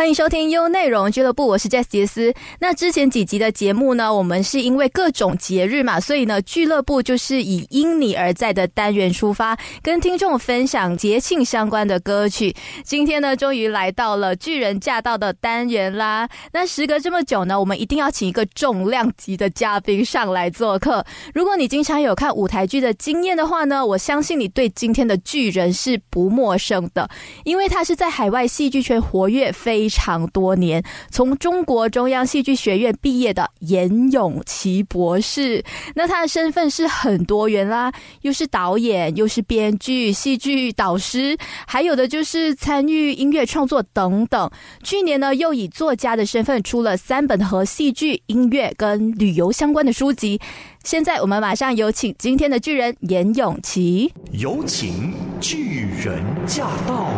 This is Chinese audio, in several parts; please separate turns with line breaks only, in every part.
欢迎收听优内容俱乐部，我是 Jess 杰斯。那之前几集的节目呢，我们是因为各种节日嘛，所以呢，俱乐部就是以因你而在的单元出发，跟听众分享节庆相关的歌曲。今天呢，终于来到了巨人驾到的单元啦。那时隔这么久呢，我们一定要请一个重量级的嘉宾上来做客。如果你经常有看舞台剧的经验的话呢，我相信你对今天的巨人是不陌生的，因为他是在海外戏剧圈活跃非。常多年，从中国中央戏剧学院毕业的严永琪博士，那他的身份是很多元啦，又是导演，又是编剧、戏剧导师，还有的就是参与音乐创作等等。去年呢，又以作家的身份出了三本和戏剧、音乐跟旅游相关的书籍。现在我们马上有请今天的巨人严永琪，
有请巨人驾到。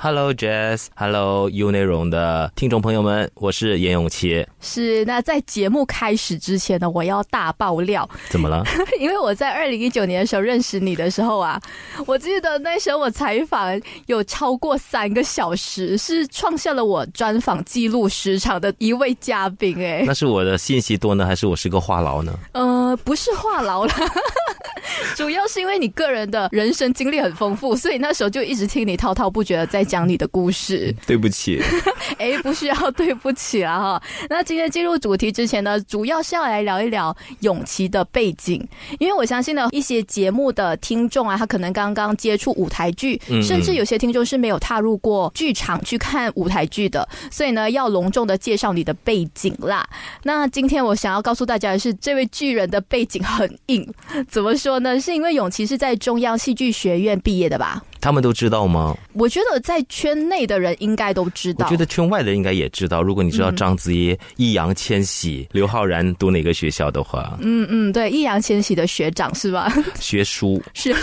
Hello Jazz，Hello U 内容的听众朋友们，我是严永琪。
是那在节目开始之前呢，我要大爆料。
怎么了？
因为我在二零一九年的时候认识你的时候啊，我记得那时候我采访有超过三个小时，是创下了我专访记录时长的一位嘉宾。哎，
那是我的信息多呢，还是我是个话痨呢？
呃，不是话痨了，主要是因为你个人的人生经历很丰富，所以那时候就一直听你滔滔不绝的在。讲你的故事，
对不起，
哎，不需要对不起了哈。那今天进入主题之前呢，主要是要来聊一聊永琪的背景，因为我相信呢，一些节目的听众啊，他可能刚刚接触舞台剧，甚至有些听众是没有踏入过剧场去看舞台剧的，所以呢，要隆重的介绍你的背景啦。那今天我想要告诉大家的是，这位巨人的背景很硬，怎么说呢？是因为永琪是在中央戏剧学院毕业的吧？
他们都知道吗？
我觉得在圈内的人应该都知道。
我觉得圈外的人应该也知道。如果你知道章子怡、易烊千玺、刘昊然读哪个学校的话，
嗯嗯，对，易烊千玺的学长是吧？
学书
是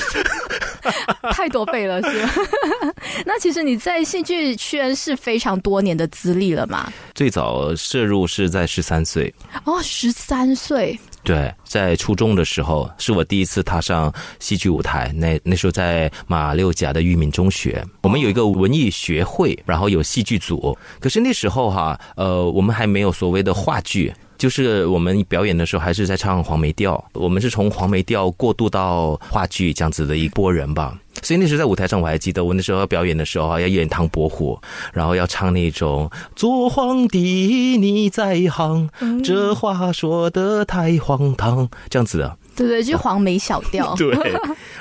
太多倍了，是吧？那其实你在戏剧圈是非常多年的资历了嘛？
最早摄入是在十三岁
哦，十三岁。
对，在初中的时候，是我第一次踏上戏剧舞台。那那时候在马六甲的裕民中学，我们有一个文艺学会，然后有戏剧组。可是那时候哈，呃，我们还没有所谓的话剧。就是我们表演的时候还是在唱黄梅调，我们是从黄梅调过渡到话剧这样子的一波人吧。所以那时候在舞台上我还记得，我那时候要表演的时候啊，要演唐伯虎，然后要唱那种“做皇帝你在行，这话说的太荒唐”这样子的。
对对，就黄梅小调。
对，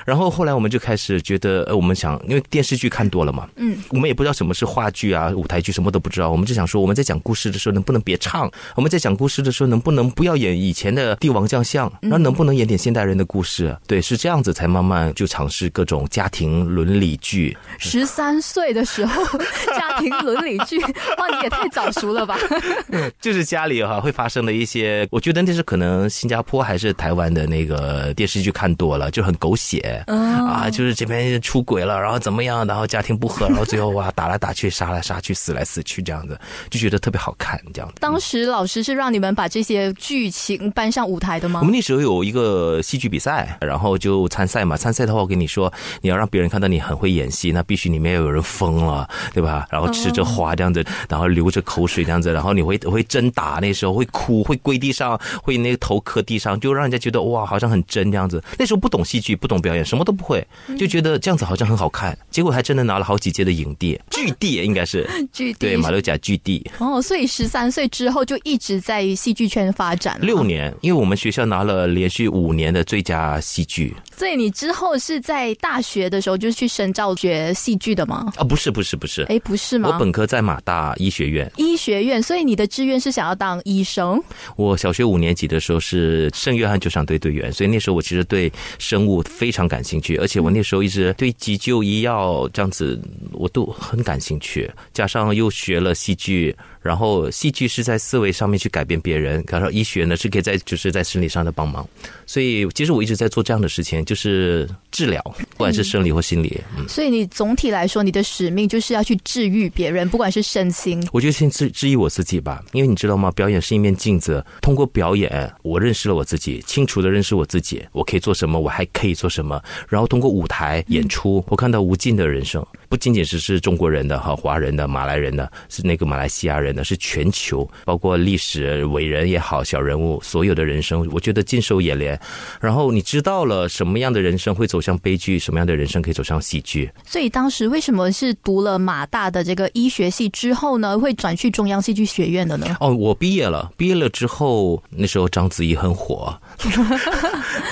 然后后来我们就开始觉得，呃，我们想，因为电视剧看多了嘛，嗯，我们也不知道什么是话剧啊、舞台剧，什么都不知道，我们就想说，我们在讲故事的时候能不能别唱？我们在讲故事的时候能不能不要演以前的帝王将相？然后能不能演点现代人的故事？对，是这样子才慢慢就尝试各种家庭伦理剧。
十三岁的时候，家庭伦理剧，哇，你也太早熟了吧？
就是家里哈会发生的一些，我觉得那是可能新加坡还是台湾的那。那个电视剧看多了就很狗血啊，就是这边出轨了，然后怎么样，然后家庭不和，然后最后哇打来打去，杀来杀去，死来死去这样子，就觉得特别好看这样。
当时老师是让你们把这些剧情搬上舞台的吗？
我们那时候有一个戏剧比赛，然后就参赛嘛。参赛的话，我跟你说，你要让别人看到你很会演戏，那必须里面要有人疯了，对吧？然后吃着花这样子，然后流着口水这样子，然后你会会真打，那时候会哭，会跪地上，会那个头磕地上，就让人家觉得哇。好像很真这样子，那时候不懂戏剧，不懂表演，什么都不会，就觉得这样子好像很好看。结果还真的拿了好几届的影帝，剧帝应该是
剧帝，
对马六甲剧帝。
哦，所以十三岁之后就一直在戏剧圈发展
六年，因为我们学校拿了连续五年的最佳戏剧。
所以你之后是在大学的时候就去深造学戏剧的吗？
啊，不是，不是，不是。
哎，不是吗？
我本科在马大医学院。
医学院，所以你的志愿是想要当医生？
我小学五年级的时候是圣约翰救伤队队员。所以那时候我其实对生物非常感兴趣，而且我那时候一直对急救医药这样子我都很感兴趣，加上又学了戏剧。然后戏剧是在思维上面去改变别人，然后医学呢是可以在就是在生理上的帮忙。所以其实我一直在做这样的事情，就是治疗，不管是生理或心理。嗯，
所以你总体来说，你的使命就是要去治愈别人，不管是身心。
我觉得先治治愈我自己吧，因为你知道吗？表演是一面镜子，通过表演，我认识了我自己，清楚的认识我自己，我可以做什么，我还可以做什么。然后通过舞台演出，我看到无尽的人生，不仅仅是是中国人的哈，华人的、马来人的，是那个马来西亚人的，是全球，包括历史伟人也好，小人物，所有的人生，我觉得尽收眼帘。然后你知道了什么样的人生会走向悲剧，什么样的人生可以走向喜剧。
所以当时为什么是读了马大的这个医学系之后呢，会转去中央戏剧学院的呢？
哦，我毕业了，毕业了之后，那时候章子怡很火。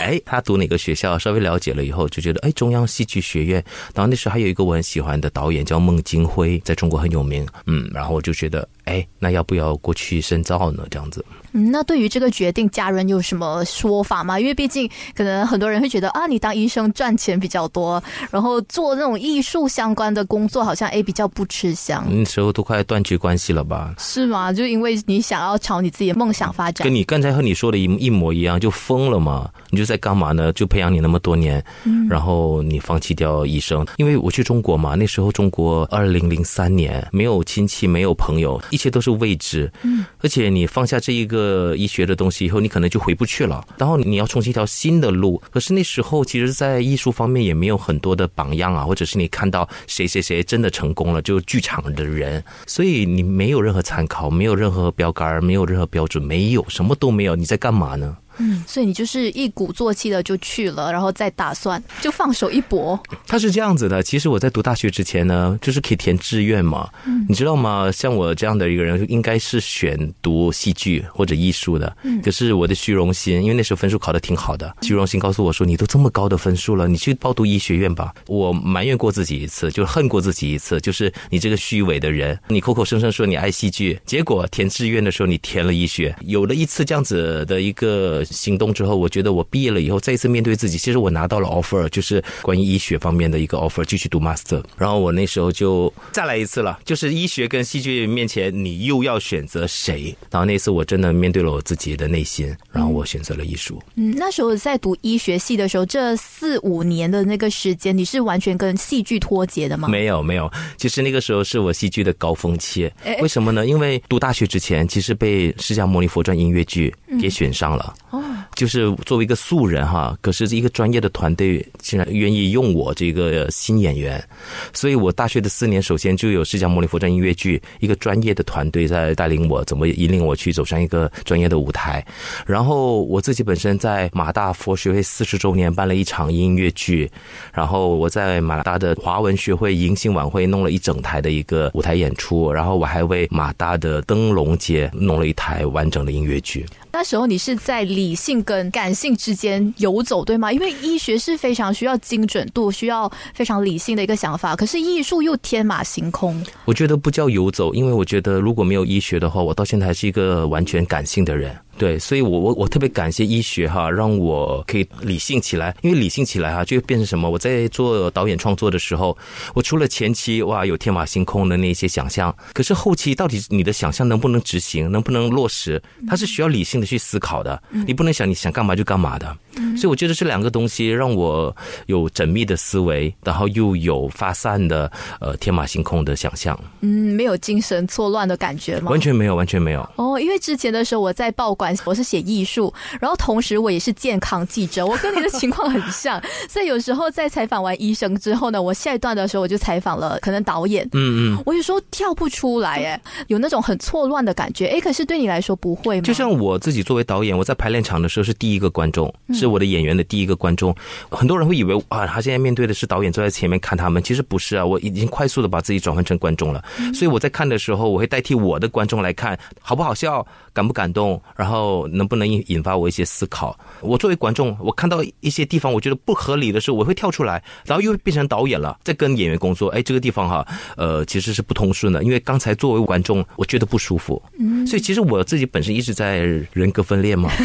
哎，他读哪个学校？稍微了解了以后，就觉得哎，中央戏剧学院。然后那时候还有一个我很喜欢的导演叫孟京辉，在中国很有名。嗯，然后我就觉得，哎，那要不要过去深造呢？这样子。
嗯，那对于这个决定，家人有什么说法吗？因为毕竟可能很多人会觉得啊，你当医生赚钱比较多，然后做那种艺术相关的工作，好像哎比较不吃香。
那时候都快断绝关系了吧？
是吗？就因为你想要朝你自己的梦想发展。
跟你刚才和你说的一一模一样，就疯了嘛？你就在干嘛呢？就培养你那么多年，然后你放弃掉医生？因为我去中国嘛，那时候中国二零零三年没有亲戚，没有朋友，一切都是未知。嗯，而且你放下这一个。呃，医学的东西以后，你可能就回不去了。然后你要重新一条新的路。可是那时候，其实，在艺术方面也没有很多的榜样啊，或者是你看到谁谁谁真的成功了，就剧场的人，所以你没有任何参考，没有任何标杆，没有任何标准，没有什么都没有，你在干嘛呢？
嗯，所以你就是一鼓作气的就去了，然后再打算就放手一搏。
他是这样子的，其实我在读大学之前呢，就是可以填志愿嘛，嗯你知道吗？像我这样的一个人，应该是选读戏剧或者艺术的。可是我的虚荣心，因为那时候分数考的挺好的，虚荣心告诉我说：“你都这么高的分数了，你去报读医学院吧。”我埋怨过自己一次，就恨过自己一次，就是你这个虚伪的人，你口口声声说你爱戏剧，结果填志愿的时候你填了医学，有了一次这样子的一个。行动之后，我觉得我毕业了以后再一次面对自己，其实我拿到了 offer，就是关于医学方面的一个 offer，继续读 master。然后我那时候就再来一次了，就是医学跟戏剧面前，你又要选择谁？然后那次我真的面对了我自己的内心，然后我选择了艺术。
嗯，那时候在读医学系的时候，这四五年的那个时间，你是完全跟戏剧脱节的吗？
没有，没有。其实那个时候是我戏剧的高峰期。为什么呢？因为读大学之前，其实被《释迦牟尼佛传》音乐剧给选上了。哦。就是作为一个素人哈，可是一个专业的团队竟然愿意用我这个新演员，所以我大学的四年，首先就有释迦牟尼佛传音乐剧一个专业的团队在带领我，怎么引领我去走上一个专业的舞台。然后我自己本身在马大佛学会四十周年办了一场音乐剧，然后我在马大的华文学会迎新晚会弄了一整台的一个舞台演出，然后我还为马大的灯笼节弄了一台完整的音乐剧。
那时候你是在理性跟感性之间游走，对吗？因为医学是非常需要精准度、需要非常理性的一个想法，可是艺术又天马行空。
我觉得不叫游走，因为我觉得如果没有医学的话，我到现在还是一个完全感性的人。对，所以，我我我特别感谢医学哈，让我可以理性起来。因为理性起来哈，就变成什么？我在做导演创作的时候，我除了前期哇有天马行空的那些想象，可是后期到底你的想象能不能执行，能不能落实，它是需要理性的去思考的。你不能想你想干嘛就干嘛的。所以我觉得这两个东西让我有缜密的思维，然后又有发散的呃天马行空的想象。
嗯，没有精神错乱的感觉吗？
完全没有，完全没有。
哦，因为之前的时候我在报馆，我是写艺术，然后同时我也是健康记者，我跟你的情况很像。所以有时候在采访完医生之后呢，我下一段的时候我就采访了可能导演。嗯嗯，我有时候跳不出来，哎，有那种很错乱的感觉。哎，可是对你来说不会吗？
就像我自己作为导演，我在排练场的时候是第一个观众。是我的演员的第一个观众，很多人会以为啊，他现在面对的是导演坐在前面看他们，其实不是啊，我已经快速的把自己转换成观众了，所以我在看的时候，我会代替我的观众来看，好不好笑，感不感动，然后能不能引引发我一些思考。我作为观众，我看到一些地方我觉得不合理的时候，我会跳出来，然后又变成导演了，在跟演员工作。哎，这个地方哈，呃，其实是不通顺的，因为刚才作为观众，我觉得不舒服，所以其实我自己本身一直在人格分裂嘛。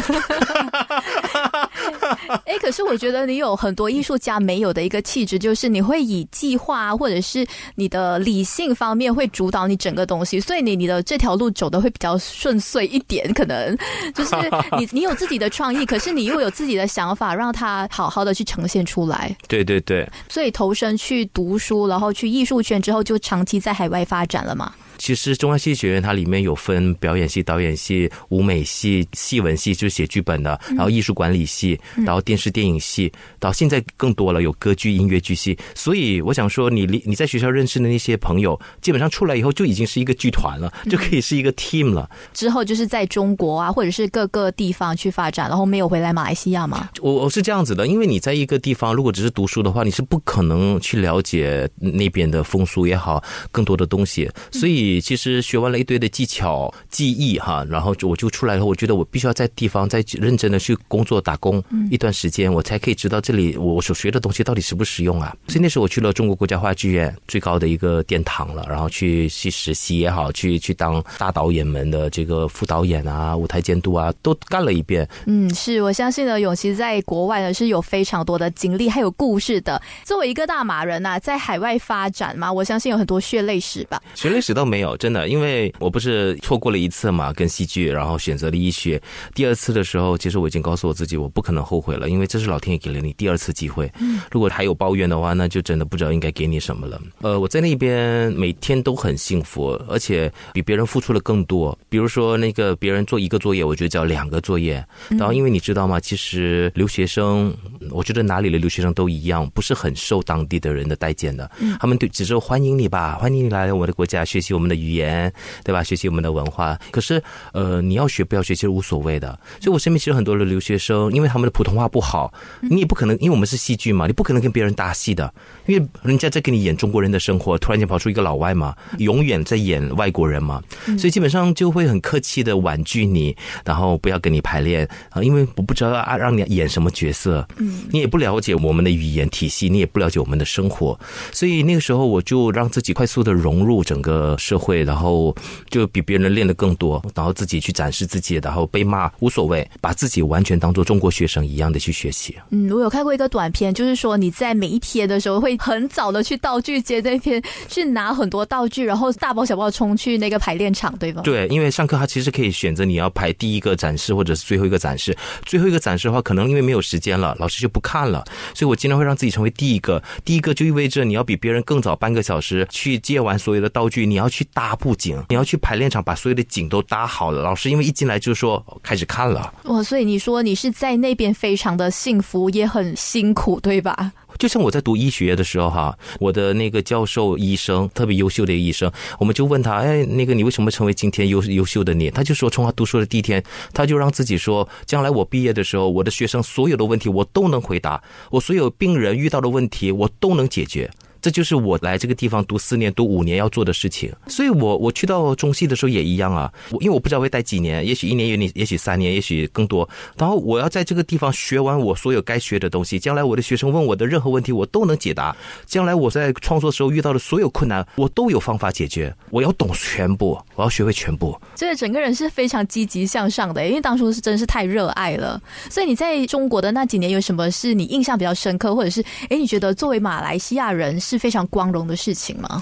哎，可是我觉得你有很多艺术家没有的一个气质，就是你会以计划或者是你的理性方面会主导你整个东西，所以你你的这条路走的会比较顺遂一点，可能就是你你有自己的创意，可是你又有自己的想法，让它好好的去呈现出来。
对对对，
所以投身去读书，然后去艺术圈之后，就长期在海外发展了嘛。
其实中央戏剧学院它里面有分表演系、导演系、舞美系、戏文系，就是写剧本的，然后艺术管理系，然后电视电影系，到现在更多了，有歌剧、音乐剧系。所以我想说，你你你在学校认识的那些朋友，基本上出来以后就已经是一个剧团了，就可以是一个 team 了。
之后就是在中国啊，或者是各个地方去发展，然后没有回来马来西亚吗？
我我是这样子的，因为你在一个地方，如果只是读书的话，你是不可能去了解那边的风俗也好，更多的东西。所以其实学完了一堆的技巧、技艺哈，然后我就出来了。我觉得我必须要在地方再认真的去工作打工一段时间，我才可以知道这里我所学的东西到底实不实用啊。所以那时候我去了中国国家话剧院最高的一个殿堂了，然后去去实习也好，去去当大导演们的这个副导演啊、舞台监督啊，都干了一遍。
嗯，是我相信呢，永琪在国外呢是有非常多的经历还有故事的。作为一个大马人呐，在海外发展嘛，我相信有很多血泪史吧。
血泪史倒没有，真的，因为我不是错过了一次嘛，跟戏剧，然后选择了医学。第二次的时候，其实我已经告诉我自己，我不可能后悔了，因为这是老天爷给了你第二次机会。嗯，如果还有抱怨的话，那就真的不知道应该给你什么了。呃，我在那边每天都很幸福，而且比别人付出了更多。比如说那个别人做一个作业，我就交两个作业。然后因为你知道吗？其实留学生，我觉得哪里的留学生都一样，不是很受当地的人的待见的。他们对只是欢迎你吧，欢迎你来我的国家学习我们的语言，对吧？学习我们的文化。可是呃，你要学不要学其实无所谓的。所以我身边其实很多的留学生，因为他们的普通话不好，你也不可能，因为我们是戏剧嘛，你不可能跟别人搭戏的，因为人家在给你演中国人的生活，突然间跑出一个老外嘛，永远在演外国人嘛，所以基本上就会很客气的婉拒你，然后不要跟你排练啊，因为我不知道啊让你演什么角色，嗯，你也不了解我们的语言体系，你也不了解我们的生活，所以那个时候我就让自己快速的融入整个社会，然后就比别人练的更多，然后自己去展示自己，然后被骂无所谓，把自己完全当做中国学生一样的去学习。
嗯，我有看过一个短片，就是说你在每一天的时候会很早的去道具街那边去拿很多道具，然后大包小包冲去那个排练场，对吧？
对，因为上课他其实可以选择你要排第一个展示或者是最后一个展示。最后一个展示的话，可能因为没有时间了，老师就不看了，所以我经常会让自己成为第一个。第一个就意味着你要比别人更早半个小时去借完所有的道具，你要去搭布景，你要去排练场把所有的景都搭好了。老师因为一进来就说开始看了，
哇，所以你说你是在那边非常的幸福，也很辛苦，对吧？
就像我在读医学的时候哈，我的那个教授医生特别优秀的医生，我们就问他，哎，那个你为什么成为今天优优秀的你？他就说，从他读书的第一天，他就让自己说，将来我毕业的时候，我的学生所有的问题我都能回答，我所有病人遇到的问题我都能解决。这就是我来这个地方读四年、读五年要做的事情，所以我我去到中戏的时候也一样啊。我因为我不知道会待几年，也许一年、也也许三年，也许更多。然后我要在这个地方学完我所有该学的东西，将来我的学生问我的任何问题，我都能解答。将来我在创作时候遇到的所有困难，我都有方法解决。我要懂全部，我要学会全部。
这个整个人是非常积极向上的，因为当初是真是太热爱了。所以你在中国的那几年有什么是你印象比较深刻，或者是哎你觉得作为马来西亚人是非常光荣的事情吗？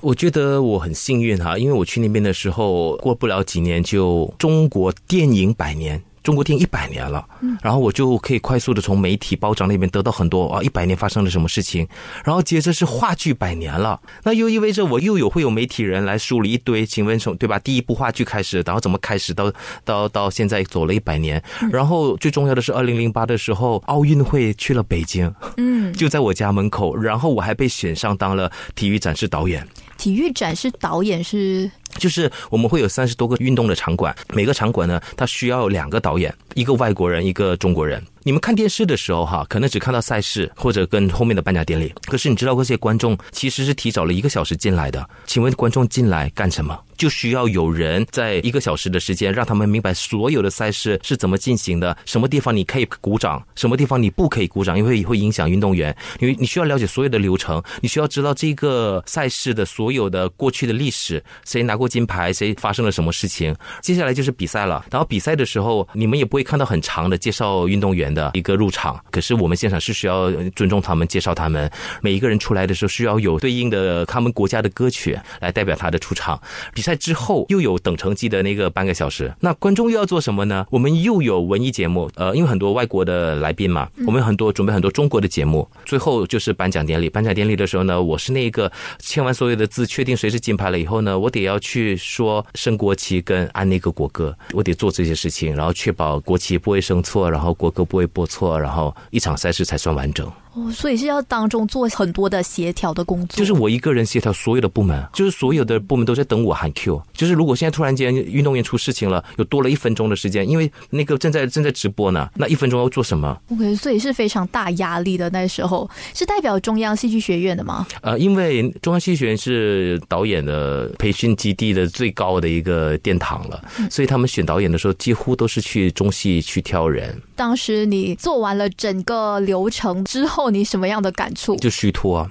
我觉得我很幸运哈，因为我去那边的时候，过不了几年就中国电影百年。中国电影一百年了，然后我就可以快速的从媒体包长那边得到很多啊，一百年发生了什么事情，然后接着是话剧百年了，那又意味着我又有会有媒体人来梳理一堆，请问从对吧？第一部话剧开始，然后怎么开始到到到现在走了一百年，然后最重要的是二零零八的时候奥运会去了北京，嗯，就在我家门口，然后我还被选上当了体育展示导演。
体育展示导演是，
就是我们会有三十多个运动的场馆，每个场馆呢，它需要两个导演，一个外国人，一个中国人。你们看电视的时候哈，可能只看到赛事或者跟后面的颁奖典礼，可是你知道这些观众其实是提早了一个小时进来的。请问观众进来干什么？就需要有人在一个小时的时间，让他们明白所有的赛事是怎么进行的，什么地方你可以鼓掌，什么地方你不可以鼓掌，因为会影响运动员。因为你需要了解所有的流程，你需要知道这个赛事的所有的过去的历史，谁拿过金牌，谁发生了什么事情。接下来就是比赛了，然后比赛的时候，你们也不会看到很长的介绍运动员。元的一个入场，可是我们现场是需要尊重他们，介绍他们。每一个人出来的时候需要有对应的他们国家的歌曲来代表他的出场。比赛之后又有等成绩的那个半个小时，那观众又要做什么呢？我们又有文艺节目，呃，因为很多外国的来宾嘛，我们很多准备很多中国的节目。最后就是颁奖典礼，颁奖典礼的时候呢，我是那个签完所有的字，确定谁是金牌了以后呢，我得要去说升国旗跟按那个国歌，我得做这些事情，然后确保国旗不会升错，然后国歌不会播错，然后一场赛事才算完整。
哦，所以是要当中做很多的协调的工作。
就是我一个人协调所有的部门，就是所有的部门都在等我喊 Q。就是如果现在突然间运动员出事情了，有多了一分钟的时间，因为那个正在正在直播呢，那一分钟要做什么
？OK，所以是非常大压力的。那时候是代表中央戏剧学院的吗？
呃，因为中央戏剧学院是导演的培训基地的最高的一个殿堂了，所以他们选导演的时候几乎都是去中戏去挑人。
当时你做完了整个流程之后，你什么样的感触？
就虚脱啊，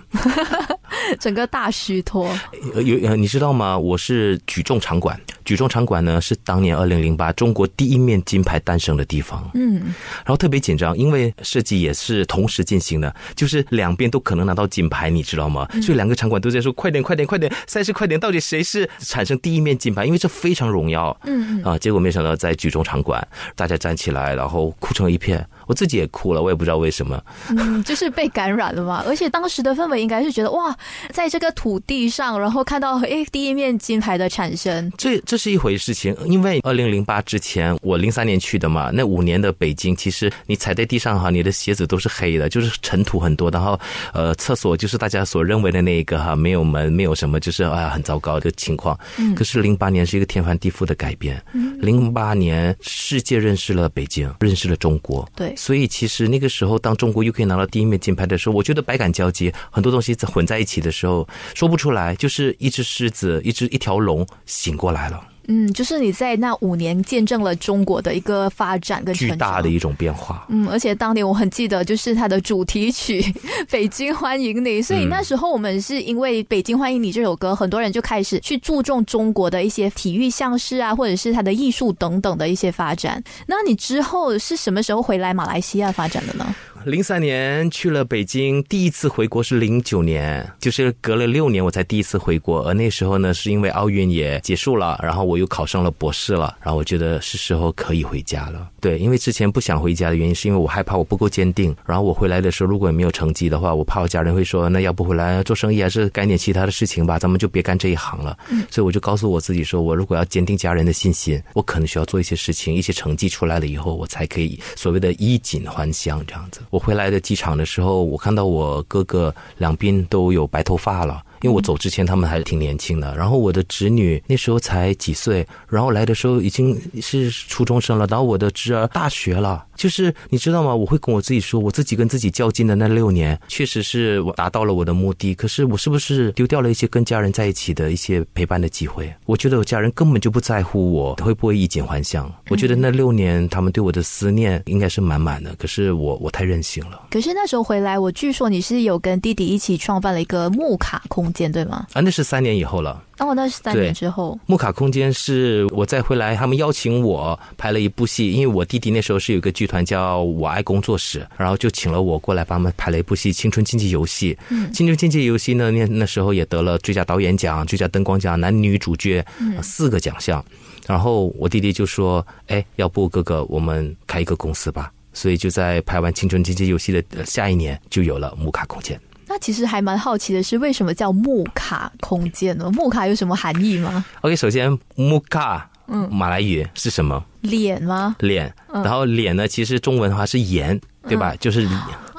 整个大虚脱。
有你知道吗？我是举重场馆，举重场馆呢是当年二零零八中国第一面金牌诞生的地方。嗯，然后特别紧张，因为设计也是同时进行的，就是两边都可能拿到金牌，你知道吗？所以两个场馆都在说快点，快点，快点，赛事快点，到底谁是产生第一面金牌？因为这非常荣耀。嗯嗯啊，结果没想到在举重场馆，大家站起来，然后哭成一片。我自己也哭了，我也不知道为什么。
嗯，就是被感染了嘛。而且当时的氛围应该是觉得哇，在这个土地上，然后看到哎第一面金牌的产生，
这这是一回事情。因为二零零八之前，我零三年去的嘛，那五年的北京，其实你踩在地上哈，你的鞋子都是黑的，就是尘土很多。然后呃，厕所就是大家所认为的那一个哈，没有门，没有什么，就是啊很糟糕的情况。嗯。可是零八年是一个天翻地覆的改变。嗯。零八年世界认识了北京，认识了中国。
对。
所以其实那个时候，当中国又可以拿到第一面金牌的时候，我觉得百感交集，很多东西混在一起的时候，说不出来，就是一只狮子，一只一条龙醒过来了。
嗯，就是你在那五年见证了中国的一个发展跟
巨大的一种变化。
嗯，而且当年我很记得，就是它的主题曲 《北京欢迎你》，所以那时候我们是因为《北京欢迎你》这首歌，很多人就开始去注重中国的一些体育项式啊，或者是它的艺术等等的一些发展。那你之后是什么时候回来马来西亚发展的呢？
零三年去了北京，第一次回国是零九年，就是隔了六年我才第一次回国。而那时候呢，是因为奥运也结束了，然后我又考上了博士了，然后我觉得是时候可以回家了。对，因为之前不想回家的原因，是因为我害怕我不够坚定。然后我回来的时候，如果没有成绩的话，我怕我家人会说，那要不回来做生意，还是干点其他的事情吧？咱们就别干这一行了。嗯，所以我就告诉我自己，说我如果要坚定家人的信心，我可能需要做一些事情，一些成绩出来了以后，我才可以所谓的衣锦还乡这样子。我回来的机场的时候，我看到我哥哥两边都有白头发了。因为我走之前，他们还是挺年轻的。然后我的侄女那时候才几岁，然后来的时候已经是初中生了。然后我的侄儿大学了，就是你知道吗？我会跟我自己说，我自己跟自己较劲的那六年，确实是我达到了我的目的。可是我是不是丢掉了一些跟家人在一起的一些陪伴的机会？我觉得我家人根本就不在乎我会不会衣锦还乡。我觉得那六年他们对我的思念应该是满满的。可是我我太任性了。
可是那时候回来，我据说你是有跟弟弟一起创办了一个木卡空。间对吗？
啊，那是三年以后了。
哦，那是三年之后。
木卡空间是我再回来，他们邀请我拍了一部戏，因为我弟弟那时候是有个剧团叫我爱工作室，然后就请了我过来帮他们拍了一部戏《青春竞技游戏》。嗯，青春竞技游戏呢，那那时候也得了最佳导演奖、最佳灯光奖、男女主角四个奖项。然后我弟弟就说：“哎，要不哥哥，我们开一个公司吧。”所以就在拍完《青春竞技游戏》的下一年，就有了木卡空间。
那其实还蛮好奇的是，为什么叫木卡空间呢？木卡有什么含义吗
？OK，首先木卡，嗯，马来语是什么？
脸吗？
脸。然后脸呢，其实中文的话是盐，对吧？就是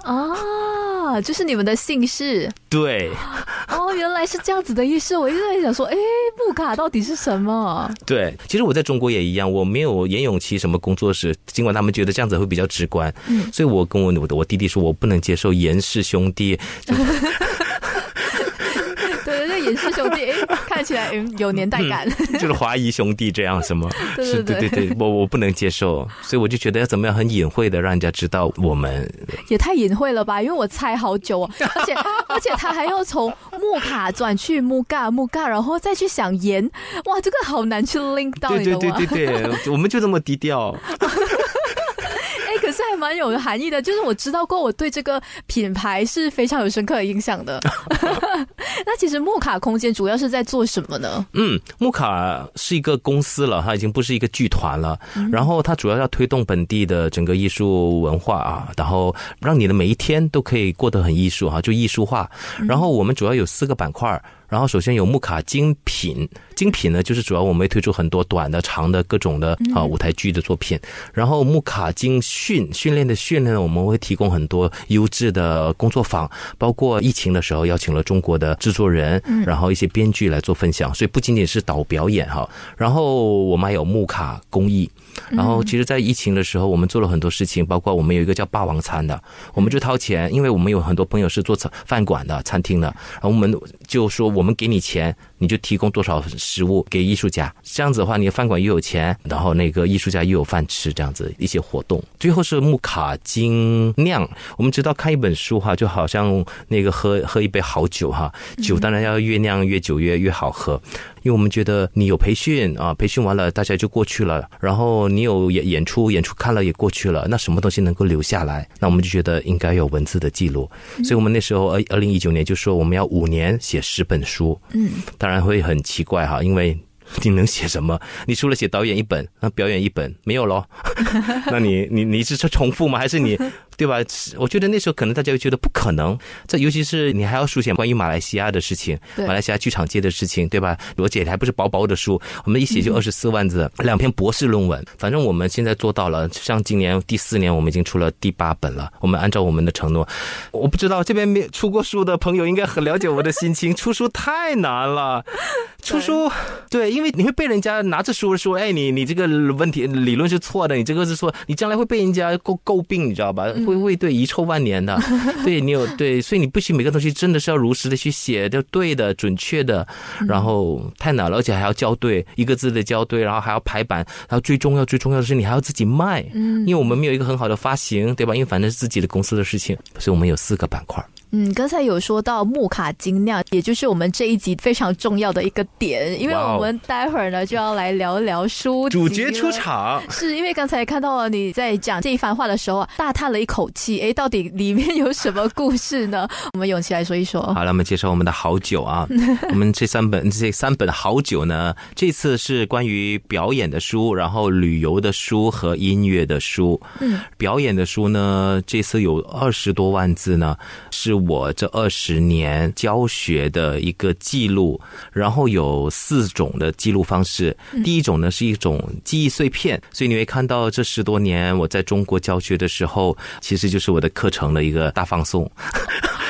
啊。啊，就是你们的姓氏，
对，
哦，原来是这样子的意思。我一直在想说，哎，木卡到底是什么？
对，其实我在中国也一样，我没有严永琪什么工作室，尽管他们觉得这样子会比较直观，嗯，所以我跟我我的我弟弟说，我不能接受严氏兄弟。
兄弟，看起来有年代感，
就是华谊兄弟这样，什么？
对对
对对，我我不能接受，所以我就觉得要怎么样很隐晦的让人家知道我们，
也太隐晦了吧？因为我猜好久哦，而且 而且他还要从木卡转去木嘎木嘎，然后再去想盐，哇，这个好难去 link 到，
对对对对对，我们就这么低调。
蛮有含义的，就是我知道过，我对这个品牌是非常有深刻的印象的。那其实木卡空间主要是在做什么呢？
嗯，木卡是一个公司了，它已经不是一个剧团了。然后它主要要推动本地的整个艺术文化啊，然后让你的每一天都可以过得很艺术哈，就艺术化。然后我们主要有四个板块。然后首先有木卡精品，精品呢就是主要我们会推出很多短的、长的各种的啊舞台剧的作品。然后木卡精训训练的训练呢，我们会提供很多优质的工作坊，包括疫情的时候邀请了中国的制作人，然后一些编剧来做分享。所以不仅仅是导表演哈，然后我们还有木卡公益。然后，其实，在疫情的时候，我们做了很多事情，包括我们有一个叫“霸王餐”的，我们就掏钱，因为我们有很多朋友是做餐饭馆的、餐厅的，然后我们就说，我我们给你钱，你就提供多少食物给艺术家，这样子的话，你的饭馆又有钱，然后那个艺术家又有饭吃，这样子一些活动。最后是木卡精酿，我们知道看一本书哈，就好像那个喝喝一杯好酒哈，酒当然要越酿越久越越好喝。因为我们觉得你有培训啊，培训完了大家就过去了，然后你有演演出，演出看了也过去了，那什么东西能够留下来？那我们就觉得应该有文字的记录，所以我们那时候二二零一九年就说我们要五年写十本书，嗯，当然会很奇怪哈，因为。你能写什么？你除了写导演一本，那表演一本没有咯？那你你你是重复吗？还是你对吧？我觉得那时候可能大家会觉得不可能。这尤其是你还要书写关于马来西亚的事情，马来西亚剧场界的事情，对吧？罗姐还不是薄薄的书，我们一写就二十四万字，两篇博士论文。反正我们现在做到了，像今年第四年，我们已经出了第八本了。我们按照我们的承诺，我不知道这边没出过书的朋友应该很了解我的心情。出书太难了，出书对，因为。因为你会被人家拿着书说：“哎，你你这个问题理论是错的，你这个是错你将来会被人家诟诟病，你知道吧？会会对遗臭万年的。对你有对，所以你必须每个东西真的是要如实的去写，就对的、准确的。然后太难了，而且还要校对一个字的校对，然后还要排版。然后最重要、最重要的是你还要自己卖，嗯，因为我们没有一个很好的发行，对吧？因为反正是自己的公司的事情，所以我们有四个板块。
嗯，刚才有说到木卡精酿，也就是我们这一集非常重要的一个点，因为我们待会儿呢就要来聊聊书。
主角出场，
是因为刚才看到了你在讲这一番话的时候啊，大叹了一口气。哎，到底里面有什么故事呢？我们勇气来说一说。
好了，我们介绍我们的好酒啊。我们这三本这三本好酒呢，这次是关于表演的书，然后旅游的书和音乐的书。嗯，表演的书呢，这次有二十多万字呢，是。我这二十年教学的一个记录，然后有四种的记录方式。第一种呢是一种记忆碎片，所以你会看到这十多年我在中国教学的时候，其实就是我的课程的一个大放送。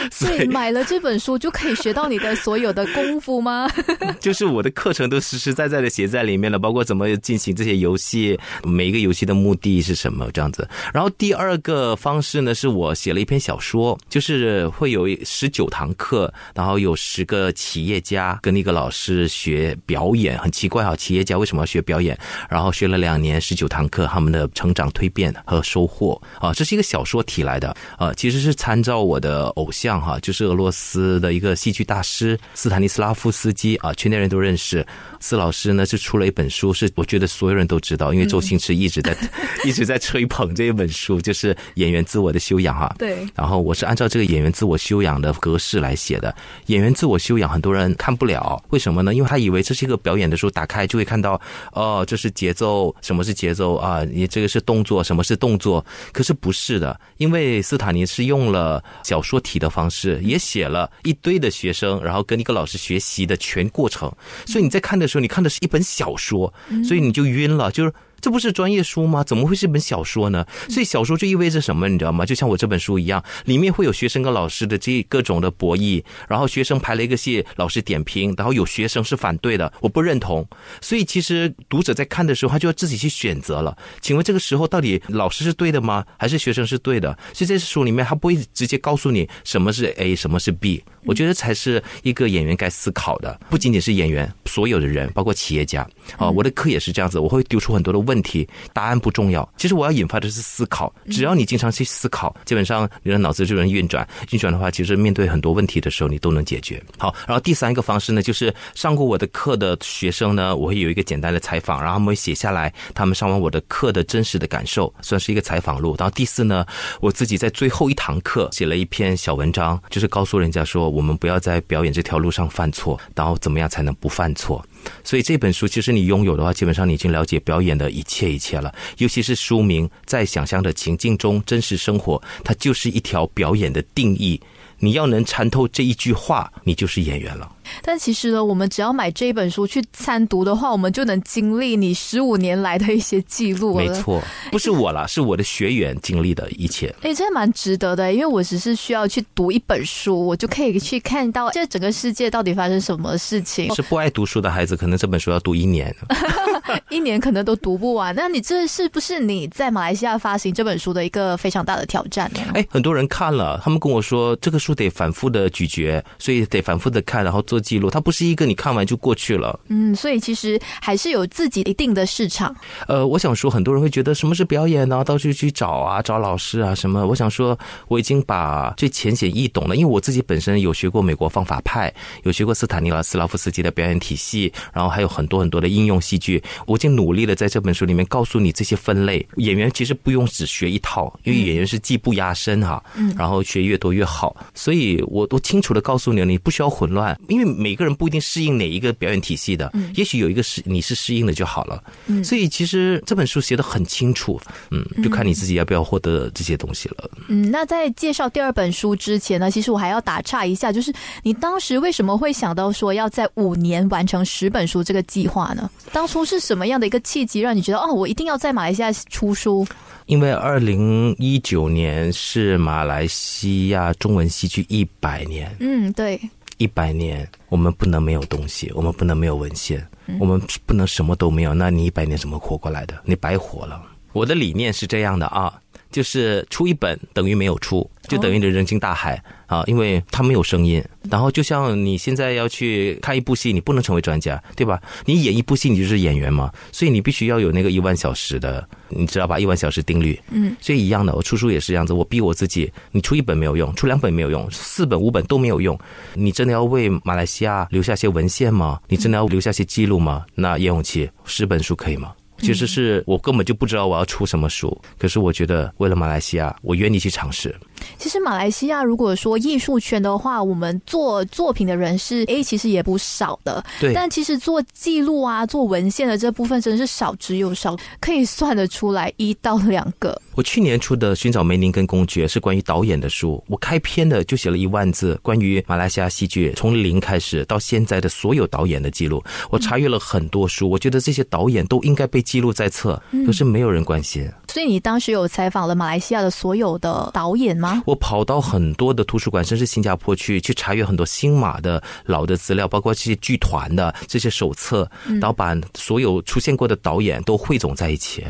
所以买了这本书就可以学到你的所有的功夫吗？
就是我的课程都实实在在的写在里面了，包括怎么进行这些游戏，每一个游戏的目的是什么这样子。然后第二个方式呢，是我写了一篇小说，就是会有十九堂课，然后有十个企业家跟一个老师学表演，很奇怪哈，企业家为什么要学表演？然后学了两年十九堂课，他们的成长蜕变和收获啊，这是一个小说体来的啊，其实是参照我的偶像。哈，就是俄罗斯的一个戏剧大师斯坦尼斯拉夫斯基啊，圈内人都认识。斯老师呢，是出了一本书，是我觉得所有人都知道，因为周星驰一直在 一直在吹捧这一本书，就是演员自我的修养哈。
对。
然后我是按照这个演员自我修养的格式来写的。演员自我修养，很多人看不了，为什么呢？因为他以为这是一个表演的书，打开就会看到哦，这是节奏，什么是节奏啊？你这个是动作，什么是动作？可是不是的，因为斯坦尼是用了小说体的方。方式也写了一堆的学生，然后跟一个老师学习的全过程，所以你在看的时候，你看的是一本小说，所以你就晕了，就是。这不是专业书吗？怎么会是本小说呢？所以小说就意味着什么？你知道吗？就像我这本书一样，里面会有学生跟老师的这各种的博弈，然后学生排了一个戏，老师点评，然后有学生是反对的，我不认同。所以其实读者在看的时候，他就要自己去选择了。请问这个时候到底老师是对的吗？还是学生是对的？所以这书里面他不会直接告诉你什么是 A，什么是 B。我觉得才是一个演员该思考的，不仅仅是演员，所有的人，包括企业家啊，我的课也是这样子，我会丢出很多的问。问题，答案不重要。其实我要引发的是思考，只要你经常去思考，基本上你的脑子就能运转。运转的话，其实面对很多问题的时候，你都能解决。好，然后第三个方式呢，就是上过我的课的学生呢，我会有一个简单的采访，然后他们会写下来他们上完我的课的真实的感受，算是一个采访录。然后第四呢，我自己在最后一堂课写了一篇小文章，就是告诉人家说，我们不要在表演这条路上犯错，然后怎么样才能不犯错。所以这本书其实你拥有的话，基本上你已经了解表演的一切一切了。尤其是书名在想象的情境中真实生活，它就是一条表演的定义。你要能参透这一句话，你就是演员了。
但其实呢，我们只要买这一本书去参读的话，我们就能经历你十五年来的一些记录
没错，不是我啦，是我的学员经历的一切。
哎，真的蛮值得的，因为我只是需要去读一本书，我就可以去看到这整个世界到底发生什么事情。
是不爱读书的孩子，可能这本书要读一年，
一年可能都读不完。那你这是不是你在马来西亚发行这本书的一个非常大的挑战呢？
哎，很多人看了，他们跟我说这个书得反复的咀嚼，所以得反复的看，然后做记录。它不是一个你看完就过去了。
嗯，所以其实还是有自己一定的市场。
呃，我想说，很多人会觉得什么是表演呢？到处去找啊，找老师啊什么。我想说，我已经把最浅显易懂的，因为我自己本身有学过美国方法派，有学过斯坦尼拉斯拉夫斯基的表演体系，然后还有很多很多的应用戏剧。我已经努力的在这本书里面告诉你这些分类。演员其实不用只学一套，因为演员是技不压身哈。嗯。然后学越多越好，所以我都清楚的告诉你，你不需要混乱，因为每个人不一定适应哪一个表演体系的。嗯。也许有一个是你是适应的就好了。嗯。所以其实这本书写的很清楚，嗯，就看你自己要不要获得这些东西了。
嗯，那在介绍第二本书之前呢，其实我还要打岔一下，就是你当时为什么会想到说要在五年完成十本书这个计划呢？当初是什么样的一个契机让你觉得哦，我一定要在马来西亚出书？
因为二零一九年是马来西亚中文戏剧一百年。
嗯，对，
一百年我们不能没有东西，我们不能没有文献，我们不能什么都没有。那你一百年怎么活过来的？你白活了。我的理念是这样的啊，就是出一本等于没有出，就等于你扔进大海啊，因为它没有声音。然后就像你现在要去看一部戏，你不能成为专家，对吧？你演一部戏，你就是演员嘛，所以你必须要有那个一万小时的，你知道吧？一万小时定律。
嗯，
所以一样的，我出书也是这样子，我逼我自己，你出一本没有用，出两本没有用，四本五本都没有用。你真的要为马来西亚留下些文献吗？你真的要留下些记录吗？那叶永琪，十本书可以吗？其实是我根本就不知道我要出什么书，可是我觉得为了马来西亚，我愿意去尝试。
其实马来西亚如果说艺术圈的话，我们做作品的人是 A，其实也不少的。
对。
但其实做记录啊、做文献的这部分真是少之又少，可以算得出来一到两个。
我去年出的《寻找梅林跟公爵》是关于导演的书，我开篇的就写了一万字，关于马来西亚戏剧从零开始到现在的所有导演的记录。我查阅了很多书，我觉得这些导演都应该被记录在册，可是没有人关心。
所以你当时有采访了马来西亚的所有的导演吗？
我跑到很多的图书馆，甚至新加坡去去查阅很多新马的老的资料，包括这些剧团的这些手册，然后把所有出现过的导演都汇总在一起。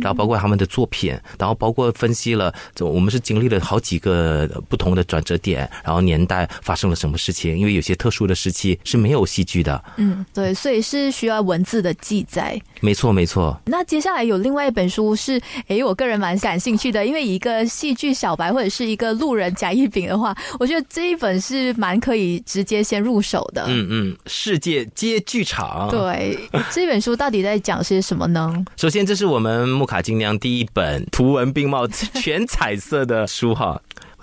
然后包括他们的作品，然后包括分析了，我们是经历了好几个不同的转折点，然后年代发生了什么事情？因为有些特殊的时期是没有戏剧的。
嗯，对，所以是需要文字的记载。
没错，没错。
那接下来有另外一本书是，哎，我个人蛮感兴趣的，因为一个戏剧小白或者是一个路人甲乙丙的话，我觉得这一本是蛮可以直接先入手的。
嗯嗯，世界皆剧场。
对，这本书到底在讲些什么呢？
首先，这是我们。木卡金娘第一本图文并茂、全彩色的书哈。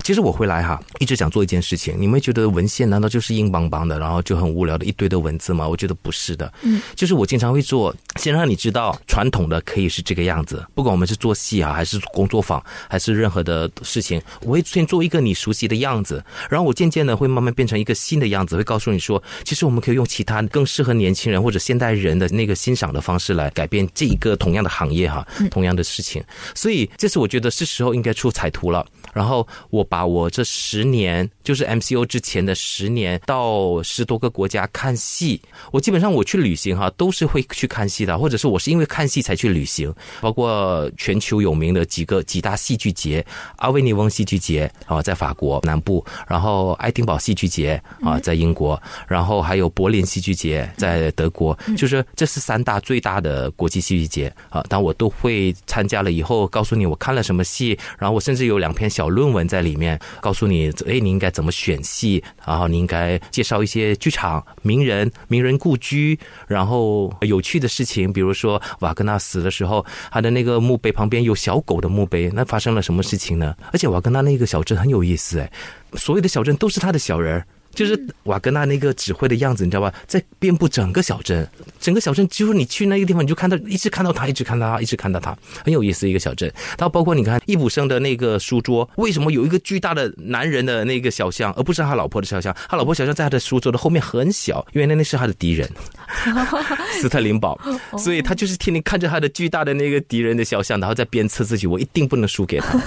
其实我回来哈，一直想做一件事情。你们觉得文献难道就是硬邦邦的，然后就很无聊的一堆的文字吗？我觉得不是的。
嗯，
就是我经常会做，先让你知道传统的可以是这个样子。不管我们是做戏啊，还是工作坊，还是任何的事情，我会先做一个你熟悉的样子，然后我渐渐的会慢慢变成一个新的样子，会告诉你说，其实我们可以用其他更适合年轻人或者现代人的那个欣赏的方式来改变这一个同样的行业哈，同样的事情。所以这次我觉得是时候应该出彩图了。然后我把。我这十年，就是 MCO 之前的十年，到十多个国家看戏。我基本上我去旅行哈，都是会去看戏的，或者是我是因为看戏才去旅行。包括全球有名的几个几大戏剧节，阿维尼翁戏剧节啊，在法国南部，然后爱丁堡戏剧节啊，在英国，然后还有柏林戏剧节在德国，就是这是三大最大的国际戏剧节啊。但我都会参加了以后，告诉你我看了什么戏，然后我甚至有两篇小论文在里面，告诉你，哎，你应该怎么选戏，然后你应该介绍一些剧场名人、名人故居，然后有趣的事情，比如说瓦格纳死的时候，他的那个墓碑旁边有小狗的墓碑，那发生了什么事情呢？而且瓦格纳那个小镇很有意思，哎，所有的小镇都是他的小人儿。就是瓦格纳那个指挥的样子，你知道吧？在遍布整个小镇，整个小镇几乎你去那个地方，你就看到一直看到他，一直看到他，一直看到他，很有意思一个小镇。然后包括你看易卜生的那个书桌，为什么有一个巨大的男人的那个小像，而不是他老婆的小像？他老婆小像在他的书桌的后面很小，因为那那是他的敌人斯特林堡，所以他就是天天看着他的巨大的那个敌人的肖像，然后在鞭策自己，我一定不能输给他。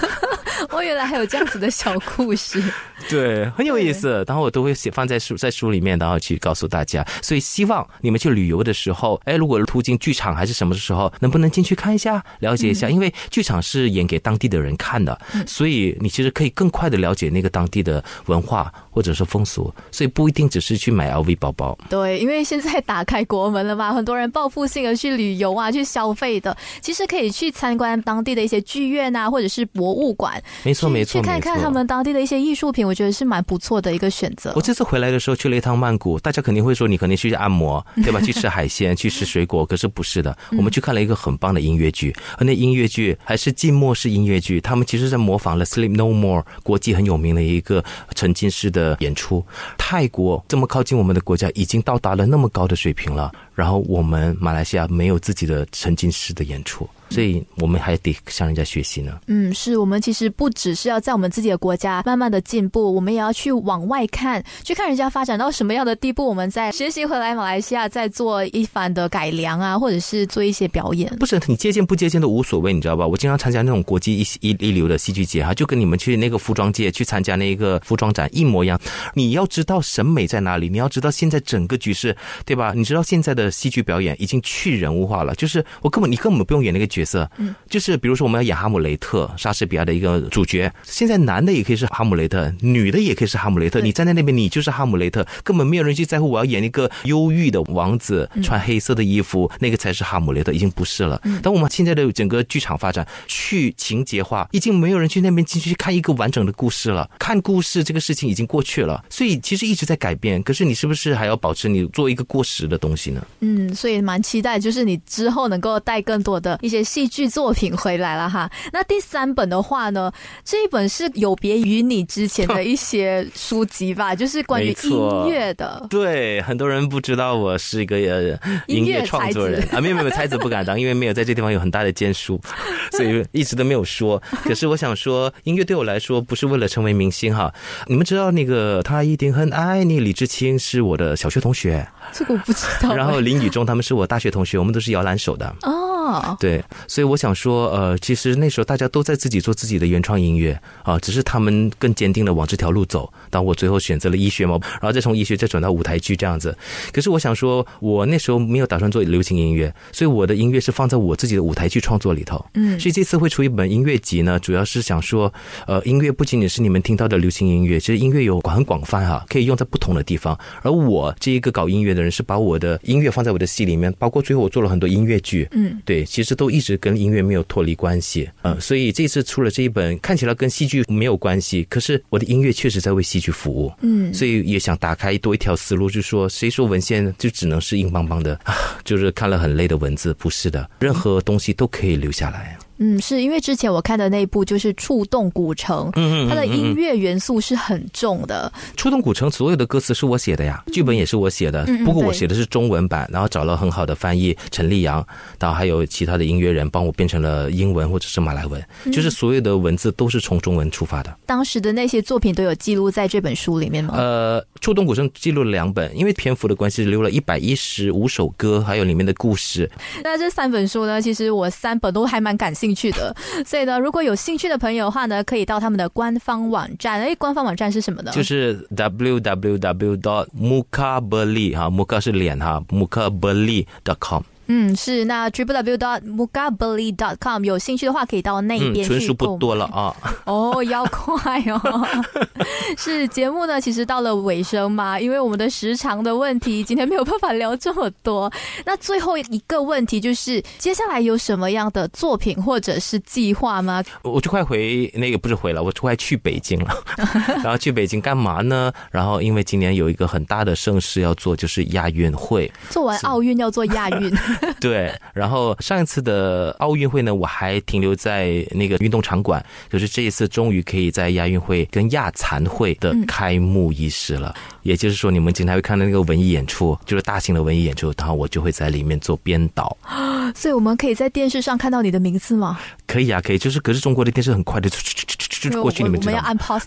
我原来还有这样子的小故事，
对，很有意思。然后我都会写放在书在书里面，然后去告诉大家。所以希望你们去旅游的时候，哎，如果途经剧场还是什么时候，能不能进去看一下，了解一下？因为剧场是演给当地的人看的，所以你其实可以更快的了解那个当地的文化或者是风俗。所以不一定只是去买 LV 包包。
对，因为现在打开国门了嘛，很多人报复性的去旅游啊，去消费的，其实可以去参观当地的一些剧院啊，或者是博物馆。
没错，没错，
去看看他们当地的一些艺术品，我觉得是蛮不错的一个选择。
我这次回来的时候去了一趟曼谷，大家肯定会说你肯定去按摩，对吧？去吃海鲜，去吃水果，可是不是的。我们去看了一个很棒的音乐剧，而那音乐剧还是静默式音乐剧，他们其实在模仿了《Sleep No More》国际很有名的一个沉浸式的演出。泰国这么靠近我们的国家，已经到达了那么高的水平了，然后我们马来西亚没有自己的沉浸式的演出。所以我们还得向人家学习呢。
嗯，是我们其实不只是要在我们自己的国家慢慢的进步，我们也要去往外看，去看人家发展到什么样的地步，我们再学习回来马来西亚再做一番的改良啊，或者是做一些表演。
不是你借鉴不借鉴都无所谓，你知道吧？我经常参加那种国际一一一流的戏剧节哈，就跟你们去那个服装界去参加那个服装展一模一样。你要知道审美在哪里，你要知道现在整个局势，对吧？你知道现在的戏剧表演已经去人物化了，就是我根本你根本不用演那个角色，嗯，就是比如说我们要演哈姆雷特，莎士比亚的一个主角，现在男的也可以是哈姆雷特，女的也可以是哈姆雷特，你站在那边你就是哈姆雷特，根本没有人去在乎我要演一个忧郁的王子，穿黑色的衣服，那个才是哈姆雷特，已经不是了。但我们现在的整个剧场发展去情节化，已经没有人去那边进去看一个完整的故事了，看故事这个事情已经过去了，所以其实一直在改变。可是你是不是还要保持你做一个过时的东西呢？
嗯，所以蛮期待，就是你之后能够带更多的一些戏剧作品回来了哈。那第三本的话呢，这一本是有别于你之前的一些书籍吧，就是关于音乐的。
对，很多人不知道我是一个呃音乐创作人啊，没有没有 才子不敢当，因为没有在这地方有很大的建树，所以一直都没有说。可是我想说，音乐对我来说不是为了成为明星哈。你们知道那个他一定很爱你，李志清是我的小学同学，
这个我不知道。
然后林宇中他们是我大学同学，我们都是摇篮手的。
哦，
对，所以我想说，呃，其实那时候大家都在自己做自己的原创音乐啊，只是他们更坚定的往这条路走。当我最后选择了医学嘛，然后再从医学再转到舞台剧这样子。可是我想说，我那时候没有打算做流行音乐，所以我的音乐是放在我自己的舞台剧创作里头。
嗯，
所以这次会出一本音乐集呢，主要是想说，呃，音乐不仅仅是你们听到的流行音乐，其实音乐有很广泛哈，可以用在不同的地方。而我这一个搞音乐的人，是把我的音乐放在我的戏里面，包括最后我做了很多音乐剧。
嗯，
对，其实都一直跟音乐没有脱离关系。嗯，所以这次出了这一本，看起来跟戏剧没有关系，可是我的音乐确实在为戏剧服务。
嗯，
所以也想打开多一条思路，就是说，谁说文献就只能是硬邦邦的啊？就是看了很累的文字，不是的，任何东西都可以留下来。
嗯，是因为之前我看的那一部就是《触动古城》，
嗯嗯
它的音乐元素是很重的。
《触动古城》所有的歌词是我写的呀，剧本也是我写的，不过我写的是中文版，然后找了很好的翻译陈立阳，然后还有其他的音乐人帮我变成了英文或者是马来文，就是所有的文字都是从中文出发的。
当时的那些作品都有记录在这本书里面吗？
呃，《触动古城》记录了两本，因为篇幅的关系，留了一百一十五首歌，还有里面的故事。
那这三本书呢，其实我三本都还蛮感兴去的。所以呢，如果有兴趣的朋友的话呢，可以到他们的官方网站。哎，官方网站是什么呢？
就是 w w w dot mukaberli 哈，muka 是脸哈，mukaberli dot com。
嗯，是那 triple w dot com 有兴趣的话，可以到那边去
纯属不多了啊。
哦，要快哦。是节目呢，其实到了尾声嘛，因为我们的时长的问题，今天没有办法聊这么多。那最后一个问题就是，接下来有什么样的作品或者是计划吗？
我就快回那个不是回了，我就快去北京了。然后去北京干嘛呢？然后因为今年有一个很大的盛事要做，就是亚运会。
做完奥运要做亚运。
对，然后上一次的奥运会呢，我还停留在那个运动场馆，就是这一次终于可以在亚运会跟亚残会的开幕仪式了。也就是说，你们经常会看到那个文艺演出，就是大型的文艺演出，然后我就会在里面做编导。
所以我们可以在电视上看到你的名字吗？
可以啊，可以。就是可是中国的电视很快的就过去，你们
我们要按 pause，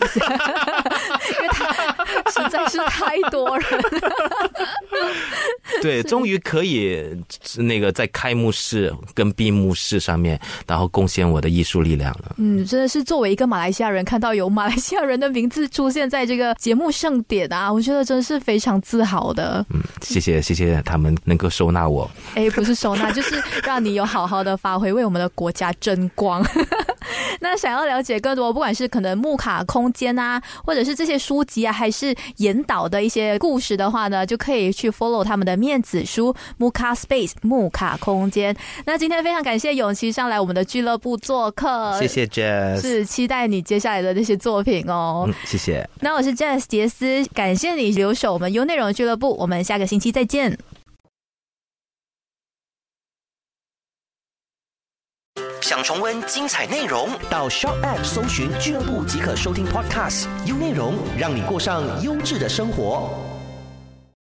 实在是太多人。
对，终于可以那个在开幕式跟闭幕式上面，然后贡献我的艺术力量了。
嗯，真的是作为一个马来西亚人，看到有马来西亚人的名字出现在这个节目盛典啊，我觉得真是非常自豪的。
嗯，谢谢谢谢他们能够收纳我。
哎，不是收纳，就是让你有好好的发挥，为我们的国家争光。那想要了解更多，不管是可能木卡空间啊，或者是这些书籍啊，还是研导的一些故事的话呢，就可以去 follow 他们的面子书木卡 Space 木卡空间。那今天非常感谢永琪上来我们的俱乐部做客，
谢谢 Jess，
是期待你接下来的那些作品哦。
嗯，谢谢。
那我是 Jess 杰斯，感谢你留守我们优内容俱乐部，我们下个星期再见。
想重温精彩内容，到 Shop App 搜寻俱乐部即可收听 Podcast。优内容让你过上优质的生活。